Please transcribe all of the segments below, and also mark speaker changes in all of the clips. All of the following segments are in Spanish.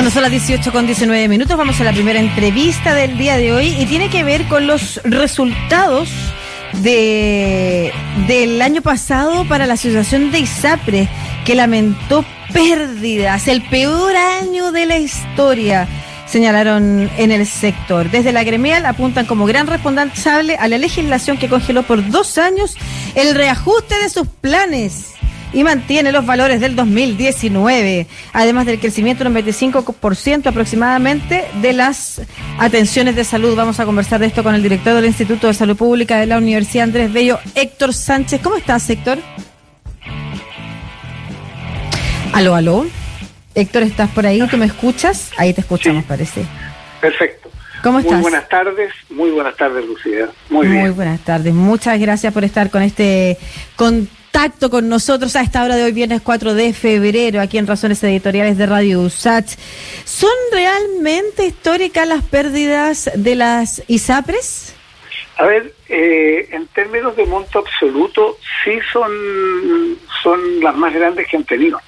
Speaker 1: Bueno, son las 18 con 19 minutos. Vamos a la primera entrevista del día de hoy y tiene que ver con los resultados de del año pasado para la Asociación de ISAPRE, que lamentó pérdidas, el peor año de la historia señalaron en el sector. Desde la gremial apuntan como gran responsable a la legislación que congeló por dos años el reajuste de sus planes y mantiene los valores del 2019, además del crecimiento del 25% aproximadamente de las atenciones de salud. Vamos a conversar de esto con el director del Instituto de Salud Pública de la Universidad Andrés Bello, Héctor Sánchez. ¿Cómo estás, Héctor? Aló, aló. Héctor, ¿estás por ahí? ¿Tú me escuchas? Ahí te escuchamos, parece.
Speaker 2: Perfecto.
Speaker 1: ¿Cómo estás?
Speaker 2: Muy buenas tardes, muy buenas tardes, Lucía. Muy, bien.
Speaker 1: Muy buenas tardes. Muchas gracias por estar con este contacto con nosotros a esta hora de hoy, viernes 4 de febrero, aquí en Razones Editoriales de Radio USACH. ¿Son realmente históricas las pérdidas de las ISAPRES?
Speaker 2: A ver, eh, en términos de monto absoluto, sí son, son las más grandes que han tenido,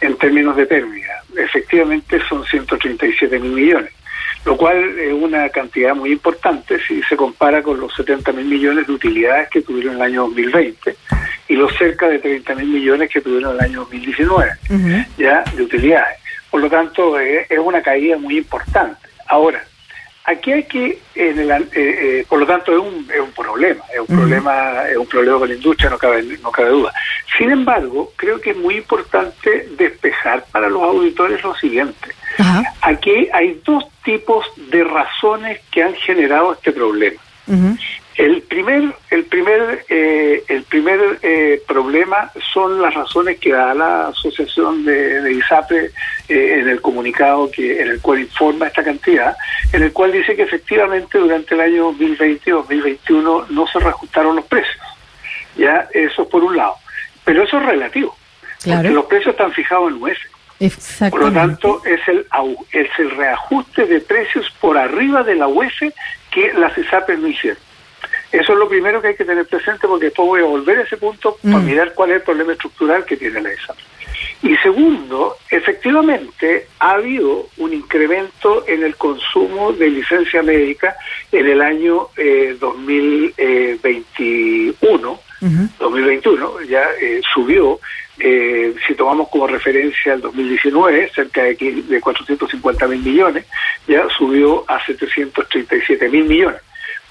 Speaker 2: en términos de pérdida. Efectivamente son 137 mil millones lo cual es una cantidad muy importante si se compara con los 70 mil millones de utilidades que tuvieron en el año 2020 y los cerca de 30 mil millones que tuvieron en el año 2019, ya de utilidades. Por lo tanto, es una caída muy importante. Ahora, aquí hay que, en el, eh, eh, por lo tanto, es un, es un problema, es un problema, es un problema con la industria, no cabe, no cabe duda. Sin embargo, creo que es muy importante despejar para los auditores lo siguiente. Aquí hay dos tipos de razones que han generado este problema. El primer, el primer, eh, el primer eh, problema son las razones que da la asociación de, ISAPRE eh, en el comunicado que, en el cual informa esta cantidad, en el cual dice que efectivamente durante el año 2020 y 2021 no se reajustaron los precios. Ya, eso por un lado. Pero eso es relativo, porque los precios están fijados en UF. Por lo tanto, es el, es el reajuste de precios por arriba de la UEF que las ISAPRES no hicieron. Eso es lo primero que hay que tener presente porque después voy a volver a ese punto para mm. mirar cuál es el problema estructural que tiene la ISAPRE. Y segundo, efectivamente ha habido un incremento en el consumo de licencia médica en el año 2021, eh, 2021 ya eh, subió eh, si tomamos como referencia el 2019, cerca de, de 450 mil millones, ya subió a 737 mil millones.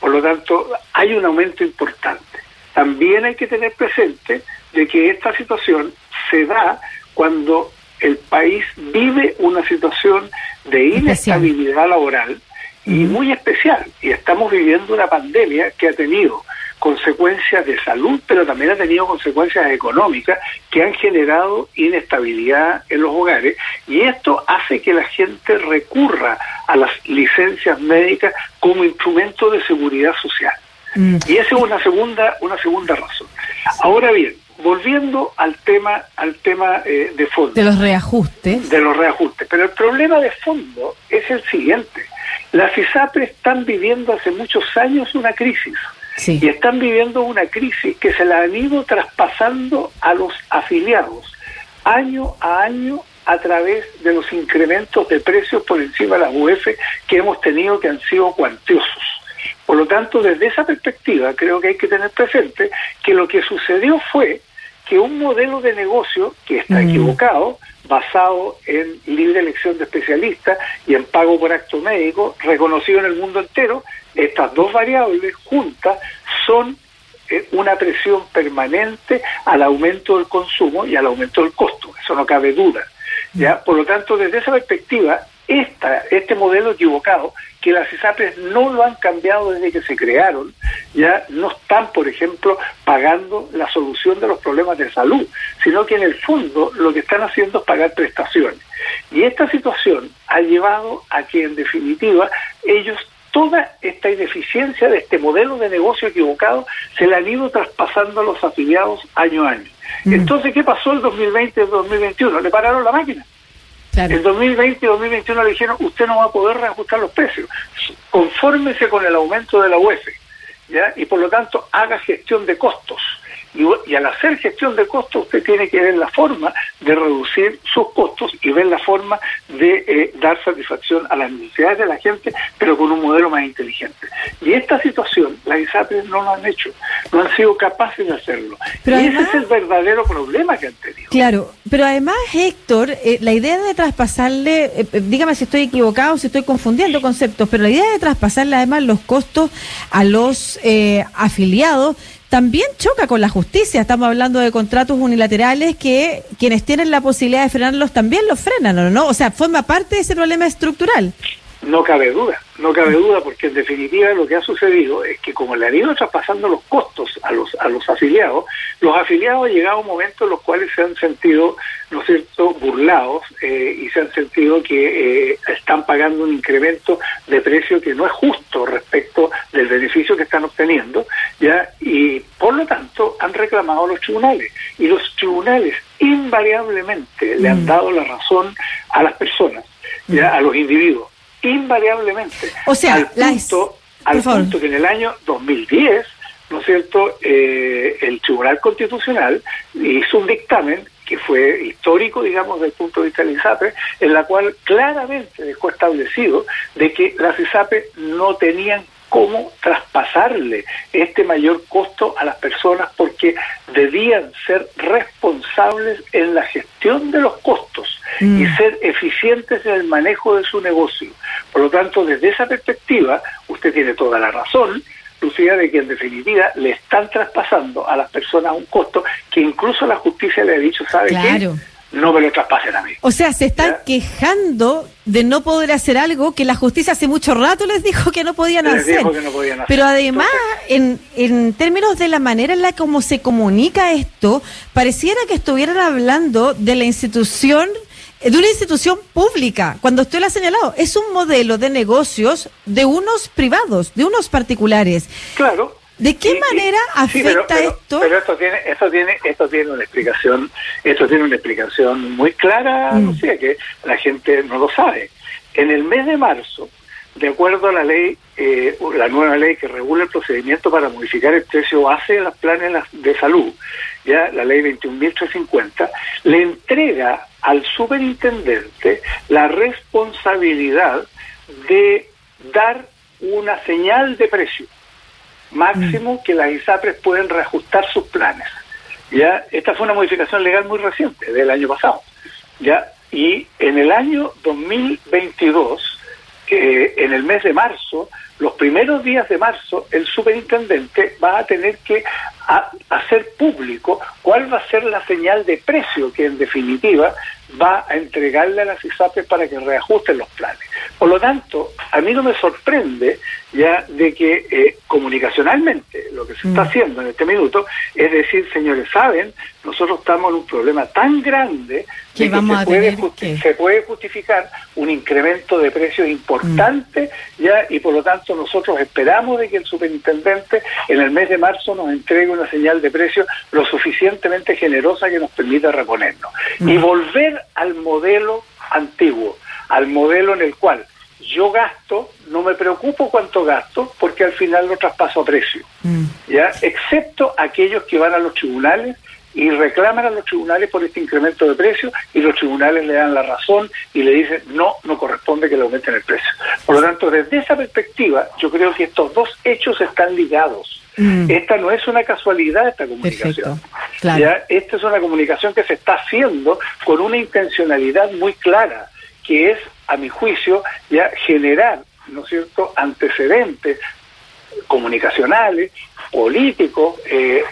Speaker 2: Por lo tanto, hay un aumento importante. También hay que tener presente de que esta situación se da cuando el país vive una situación de inestabilidad laboral y muy especial. Y estamos viviendo una pandemia que ha tenido consecuencias de salud, pero también ha tenido consecuencias económicas que han generado inestabilidad en los hogares y esto hace que la gente recurra a las licencias médicas como instrumento de seguridad social. Mm. Y esa es una segunda una segunda razón. Ahora bien, volviendo al tema al tema eh, de fondo.
Speaker 1: De los reajustes.
Speaker 2: De los reajustes. Pero el problema de fondo es el siguiente. Las ISAPRE están viviendo hace muchos años una crisis y están viviendo una crisis que se la han ido traspasando a los afiliados año a año a través de los incrementos de precios por encima de la UF que hemos tenido que han sido cuantiosos. Por lo tanto, desde esa perspectiva, creo que hay que tener presente que lo que sucedió fue que un modelo de negocio que está mm. equivocado, basado en libre elección de especialistas y en pago por acto médico, reconocido en el mundo entero, estas dos variables juntas son eh, una presión permanente al aumento del consumo y al aumento del costo, eso no cabe duda. ¿Ya? Por lo tanto, desde esa perspectiva, esta, este modelo equivocado, que las ISAPRES no lo han cambiado desde que se crearon, ya no están, por ejemplo, pagando la solución de los problemas de salud, sino que en el fondo lo que están haciendo es pagar prestaciones. Y esta situación ha llevado a que, en definitiva, ellos toda esta ineficiencia de este modelo de negocio equivocado se la han ido traspasando a los afiliados año a año. Mm. Entonces, ¿qué pasó el 2020 y el 2021? Le pararon la máquina. El 2020 y 2021 le dijeron, usted no va a poder reajustar los precios. Confórmese con el aumento de la UEF, ¿ya? Y por lo tanto, haga gestión de costos. Y, al hacer gestión de costos, usted tiene que ver la forma de reducir sus costos y ver la forma de eh, dar satisfacción a las necesidades de la gente, pero con un modelo más inteligente. Y esta situación, las ISAPRES no lo han hecho, no han sido capaces de hacerlo. y ese es el verdadero problema que han tenido.
Speaker 1: Claro, pero además, Héctor, eh, la idea de traspasarle, eh, dígame si estoy equivocado, si estoy confundiendo conceptos, pero la idea de traspasarle además los costos a los afiliados también choca con la justicia. Estamos hablando de contratos unilaterales que quienes tienen la posibilidad de frenarlos también los frenan, ¿o no? O sea, forma parte de ese problema estructural.
Speaker 2: No cabe duda, no cabe duda, porque en definitiva lo que ha sucedido es que como le han ido traspasando los costos a los a los afiliados, los afiliados han llegado a un momento en los cuales se han sentido, ¿no es cierto?, burlados eh, y se han sentido que eh, están pagando un incremento de precio que no es justo respecto del beneficio que están obteniendo, ya y por lo tanto han reclamado a los tribunales y los tribunales invariablemente le han mm. dado la razón a las personas, ya mm. a los individuos invariablemente.
Speaker 1: O sea,
Speaker 2: al punto, al punto que en el año 2010, ¿no es cierto?, eh, el Tribunal Constitucional hizo un dictamen que fue histórico, digamos, desde el punto de vista del ISAPE, en la cual claramente dejó establecido de que las ISAPE no tenían cómo traspasarle este mayor costo a las personas porque debían ser responsables en la gestión de los costos y mm. ser eficientes en el manejo de su negocio. Por lo tanto, desde esa perspectiva, usted tiene toda la razón, Lucía, de que en definitiva le están traspasando a las personas un costo que incluso la justicia le ha dicho, ¿sabe qué? no me lo traspasen a mí.
Speaker 1: O sea, se están quejando de no poder hacer algo que la justicia hace mucho rato les dijo que no podían, hacer. Pero además, en, en términos de la manera en la como se comunica esto, pareciera que estuvieran hablando de la institución de una institución pública, cuando usted lo ha señalado, es un modelo de negocios de unos privados, de unos particulares.
Speaker 2: Claro.
Speaker 1: ¿De qué manera afecta esto?
Speaker 2: Pero esto tiene, esto tiene, esto tiene una explicación, esto tiene una explicación muy clara, no mm. sé, que la gente no lo sabe. En el mes de marzo, de acuerdo a la ley, eh, la nueva ley que regula el procedimiento para modificar el precio base de los planes de salud, ya la ley 21.350, le entrega al superintendente la responsabilidad de dar una señal de precio máximo mm. que las ISAPRES pueden reajustar sus planes. ¿ya? Esta fue una modificación legal muy reciente, del año pasado. ¿ya? Y en el año 2022, eh, en el mes de marzo, los primeros días de marzo, el superintendente va a tener que hacer público cuál va a ser la señal de precio que en definitiva va a entregarle a las ISAPRES para que reajusten los planes. Por lo tanto, a mí no me sorprende ya de que eh, comunicacionalmente lo que se está mm. haciendo en este minuto es decir, señores, saben, nosotros estamos en un problema tan grande que, se, puede justificar un incremento de precios importante mm. ya y por lo tanto nosotros esperamos de que el superintendente en el mes de marzo nos entregue una señal de precio lo suficientemente generosa que nos permita reponernos mm. y volver al modelo antiguo, al modelo en el cual yo gasto, no me preocupo cuánto gasto, porque al final lo traspaso a precio. Mm. ¿ya? Excepto aquellos que van a los tribunales y reclaman a los tribunales por este incremento de precio y los tribunales le dan la razón y le dicen no, no corresponde que le aumenten el precio. Por lo tanto, desde esa perspectiva, yo creo que estos dos hechos están ligados. Mm. Esta no es una casualidad, esta comunicación. ¿ya? Esta es una comunicación que se está haciendo con una intencionalidad muy clara, que es a mi juicio, ya generar, ¿no es cierto?, antecedentes comunicacionales, políticos, eh,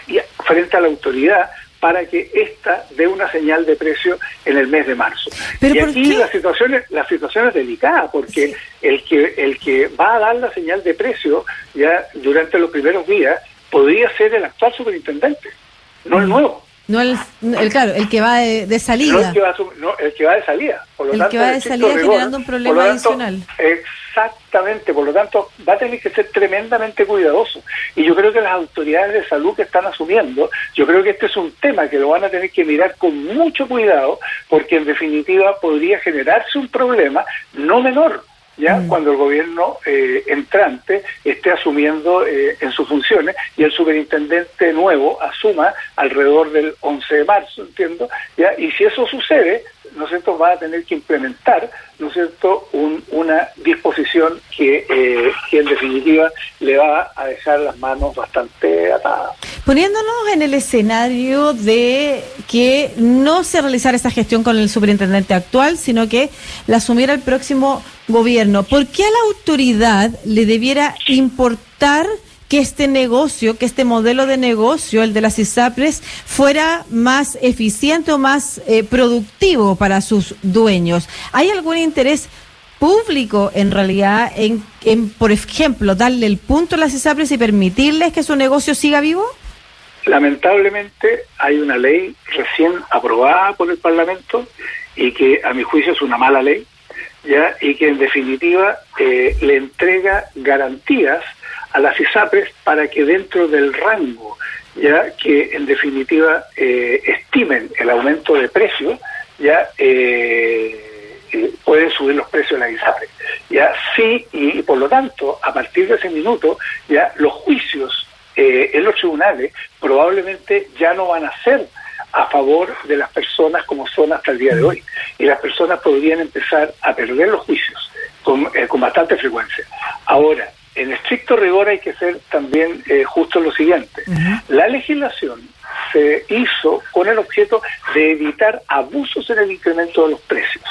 Speaker 2: frente a la autoridad para que ésta dé una señal de precio en el mes de marzo. y aquí la situación, es, la situación es delicada, porque el, que, el que va a dar la señal de precio ya durante los primeros días podría ser el actual superintendente, no el nuevo.
Speaker 1: No el, el, claro, el que va de, salida.
Speaker 2: No el que va, el que va de salida.
Speaker 1: Por lo el que va de salida generando un problema adicional.
Speaker 2: Exactamente, por lo tanto va a tener que ser tremendamente cuidadoso. Y yo creo que las autoridades de salud que están asumiendo, yo creo que este es un tema que lo van a tener que mirar con mucho cuidado, porque en definitiva podría generarse un problema no menor, ya mm. cuando el gobierno eh, entrante esté asumiendo eh, en sus funciones y el superintendente nuevo asuma alrededor del 11 de marzo, entiendo, ya y si eso sucede, ¿no es cierto?, va a tener que implementar, ¿no es cierto?, una disposición que, eh, que en definitiva le va a dejar las manos bastante atadas.
Speaker 1: Poniéndonos en el escenario de que no se realizara esa gestión con el superintendente actual, sino que la asumiera el próximo gobierno, ¿por qué a la autoridad le debiera importar que este negocio, que este modelo de negocio, el de las ISAPRES, fuera más eficiente o más eh, productivo para sus dueños. ¿Hay algún interés público en realidad en, en, por ejemplo, darle el punto a las ISAPRES y permitirles que su negocio siga vivo?
Speaker 2: Lamentablemente hay una ley recién aprobada por el Parlamento y que a mi juicio es una mala ley, ya y que en definitiva eh, le entrega garantías a las ISAPRES para que dentro del rango, ya que en definitiva eh, estimen el aumento de precios, ya eh, eh, pueden subir los precios de las ISAPRES. Ya sí, y, por lo tanto, a partir de ese minuto, ya los juicios en los tribunales probablemente ya no van a ser a favor de las personas como son hasta el día de hoy. Y las personas podrían empezar a perder los juicios con, con bastante frecuencia. Ahora, en estricto rigor hay que ser también eh, justo lo siguiente. La legislación se hizo con el objeto de evitar abusos en el incremento de los precios.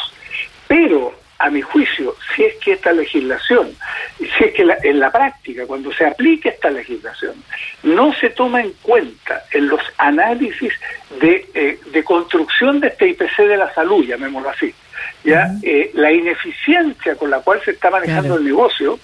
Speaker 2: Pero, a mi juicio, si es que esta legislación, si es que en la práctica, cuando se aplique esta legislación, no se toma en cuenta en los análisis de, eh, construcción de este IPC de la salud, llamémoslo así, ya eh, la ineficiencia con la cual se está manejando el negocio,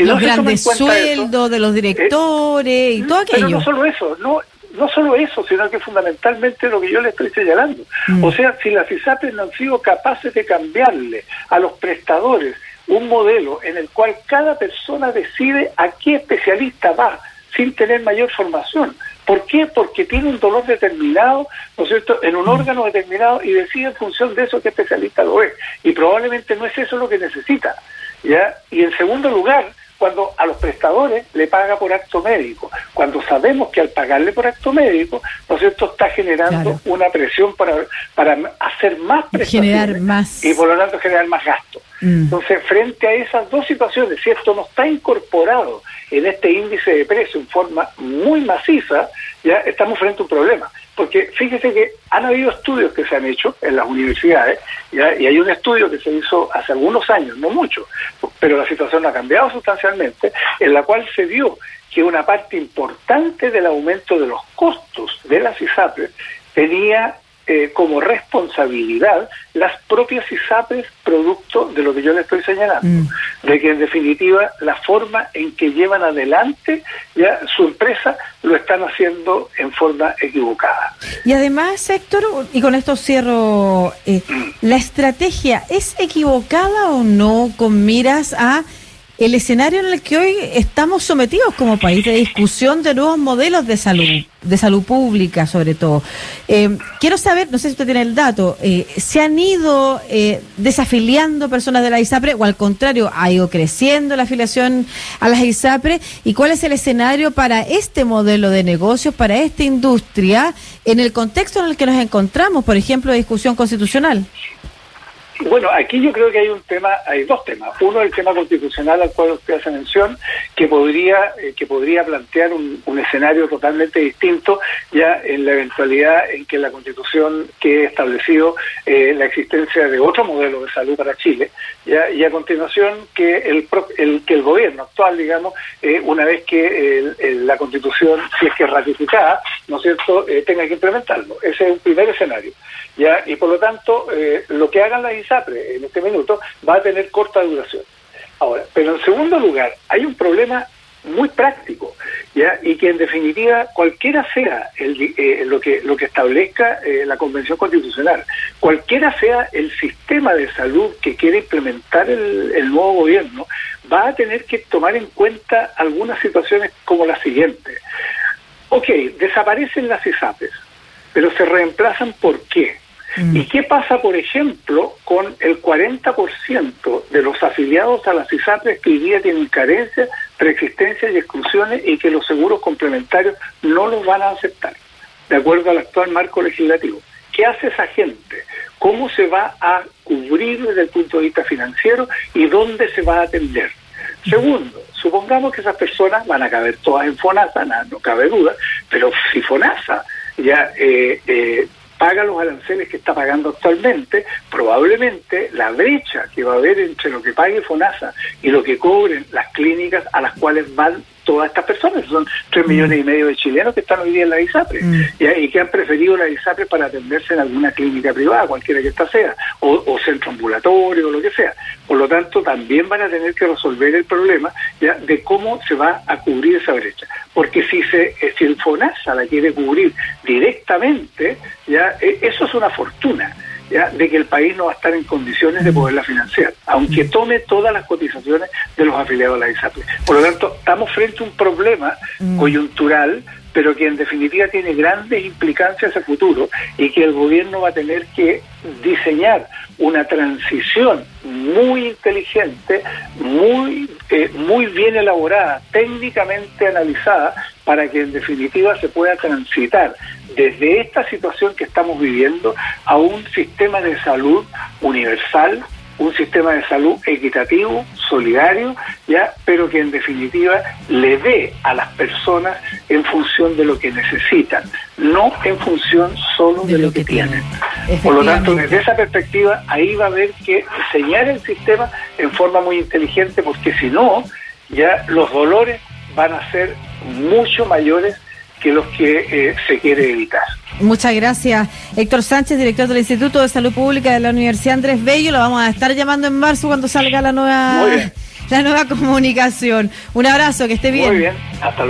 Speaker 1: los grandes sueldos de los eh, directores y todo aquello.
Speaker 2: Pero no solo eso, no, no solo eso, sino que fundamentalmente lo que yo le estoy señalando. Mm. O sea, si las ISAPRES no han sido capaces de cambiarle a los prestadores un modelo en el cual cada persona decide a qué especialista va sin tener mayor formación. ¿Por qué? Porque tiene un dolor determinado, ¿no es cierto?, en un mm. órgano determinado y decide en función de eso qué especialista lo es. Y probablemente no es eso lo que necesita. ¿ya? Y en segundo lugar, cuando a los prestadores le paga por acto médico, cuando sabemos que al pagarle por acto médico, ¿no es cierto?, está generando una presión para, para hacer más
Speaker 1: prestaciones más...
Speaker 2: y por lo tanto generar más gasto. Mm. Entonces, frente a esas dos situaciones, si esto no está incorporado en este índice de precio en forma muy maciza, ya estamos frente a un problema. Porque fíjese que han habido estudios que se han hecho en las universidades, y hay un estudio que se hizo hace algunos años, no mucho, pero la situación ha cambiado sustancialmente, en la cual se vio que una parte importante del aumento de los costos de las ISAPRES tenía eh, como responsabilidad las propias ISAPRES producto de lo que yo le estoy señalando, mm. de que en definitiva la forma en que llevan adelante ya su empresa lo están haciendo en forma equivocada.
Speaker 1: Y además, Héctor, y con esto cierro, eh, mm. ¿la estrategia es equivocada o no con miras a el escenario en el que hoy estamos sometidos como país de discusión de nuevos modelos de salud, de salud pública sobre todo. Eh, quiero saber, no sé si usted tiene el dato, eh, ¿se han ido eh, desafiliando personas de la ISAPRE o al contrario, ha ido creciendo la afiliación a las ISAPRE? ¿Y cuál es el escenario para este modelo de negocios, para esta industria, en el contexto en el que nos encontramos, por ejemplo, de discusión constitucional?
Speaker 2: Bueno, aquí yo creo que hay un tema, hay dos temas. Uno, el tema constitucional al cual usted hace mención, que podría, eh, que podría plantear un, escenario totalmente distinto ya en la eventualidad en que la constitución que establecido eh, la existencia de otro modelo de salud para Chile, ya, y a continuación que el, el que el gobierno actual, digamos, eh, una vez que la constitución, si es que es ratificada, ¿no es cierto?, tenga que implementarlo. Ese es un primer escenario. ya Y por lo tanto, lo que hagan las en este minuto va a tener corta duración. Ahora, pero en segundo lugar, hay un problema muy práctico, ¿ya? y que en definitiva cualquiera sea el, eh, lo que lo que establezca eh, la Convención Constitucional, cualquiera sea el sistema de salud que quiere implementar el, el, nuevo gobierno, va a tener que tomar en cuenta algunas situaciones como la siguiente. Ok, desaparecen las ISAPES, pero se reemplazan ¿por qué? Mm. ¿Y qué pasa, por ejemplo, con el 40% de los afiliados a las ISAPRES que hoy día tienen carencias, preexistencias y exclusiones y que los seguros complementarios no los van a aceptar, de acuerdo al actual marco legislativo? ¿Qué hace esa gente? ¿Cómo se va a cubrir desde el punto de vista financiero y dónde se va a atender? Segundo, supongamos que esas personas van a caber todas en FONASA, no, cabe duda, pero si FONASA ya eh, eh, paga los aranceles que está pagando actualmente, probablemente la brecha que va a haber entre lo que pague FONASA y lo que cobren las clínicas a las cuales van todas estas personas. Son tres millones y medio de chilenos que están hoy día en la ISAPRE mm. y que han preferido la ISAPRE para atenderse en alguna clínica privada, cualquiera que ésta sea, o, centro ambulatorio o lo que sea. Por lo tanto, también van a tener que resolver el problema ya de cómo se va a cubrir esa brecha. Porque si, se, eh, si el FONASA la quiere cubrir directamente, ya eh, eso es una fortuna de que el país no va a estar en condiciones de poderla financiar, aunque tome todas las cotizaciones de los afiliados a la ISAPRE. Por lo tanto, estamos frente a un problema coyuntural pero que en definitiva tiene grandes implicancias a futuro y que el gobierno va a tener que diseñar una transición muy inteligente, muy, eh, muy bien elaborada, técnicamente analizada, para que en definitiva se pueda transitar desde esta situación que estamos viviendo a un sistema de salud universal, un sistema de salud equitativo, solidario, ya, pero que en definitiva le dé a las personas en función de lo que necesitan, no en función solo de, lo, que, tienen. Por lo tanto, desde esa perspectiva, ahí va a haber que diseñar el sistema en forma muy inteligente, porque si no, ya los dolores van a ser mucho mayores que los que eh, se quiere evitar.
Speaker 1: Muchas gracias, Héctor Sánchez, director del Instituto de Salud Pública de la Universidad Andrés Bello. Lo vamos a estar llamando en marzo cuando salga la nueva, la nueva comunicación. Un abrazo, que esté bien.
Speaker 2: Muy bien, hasta luego.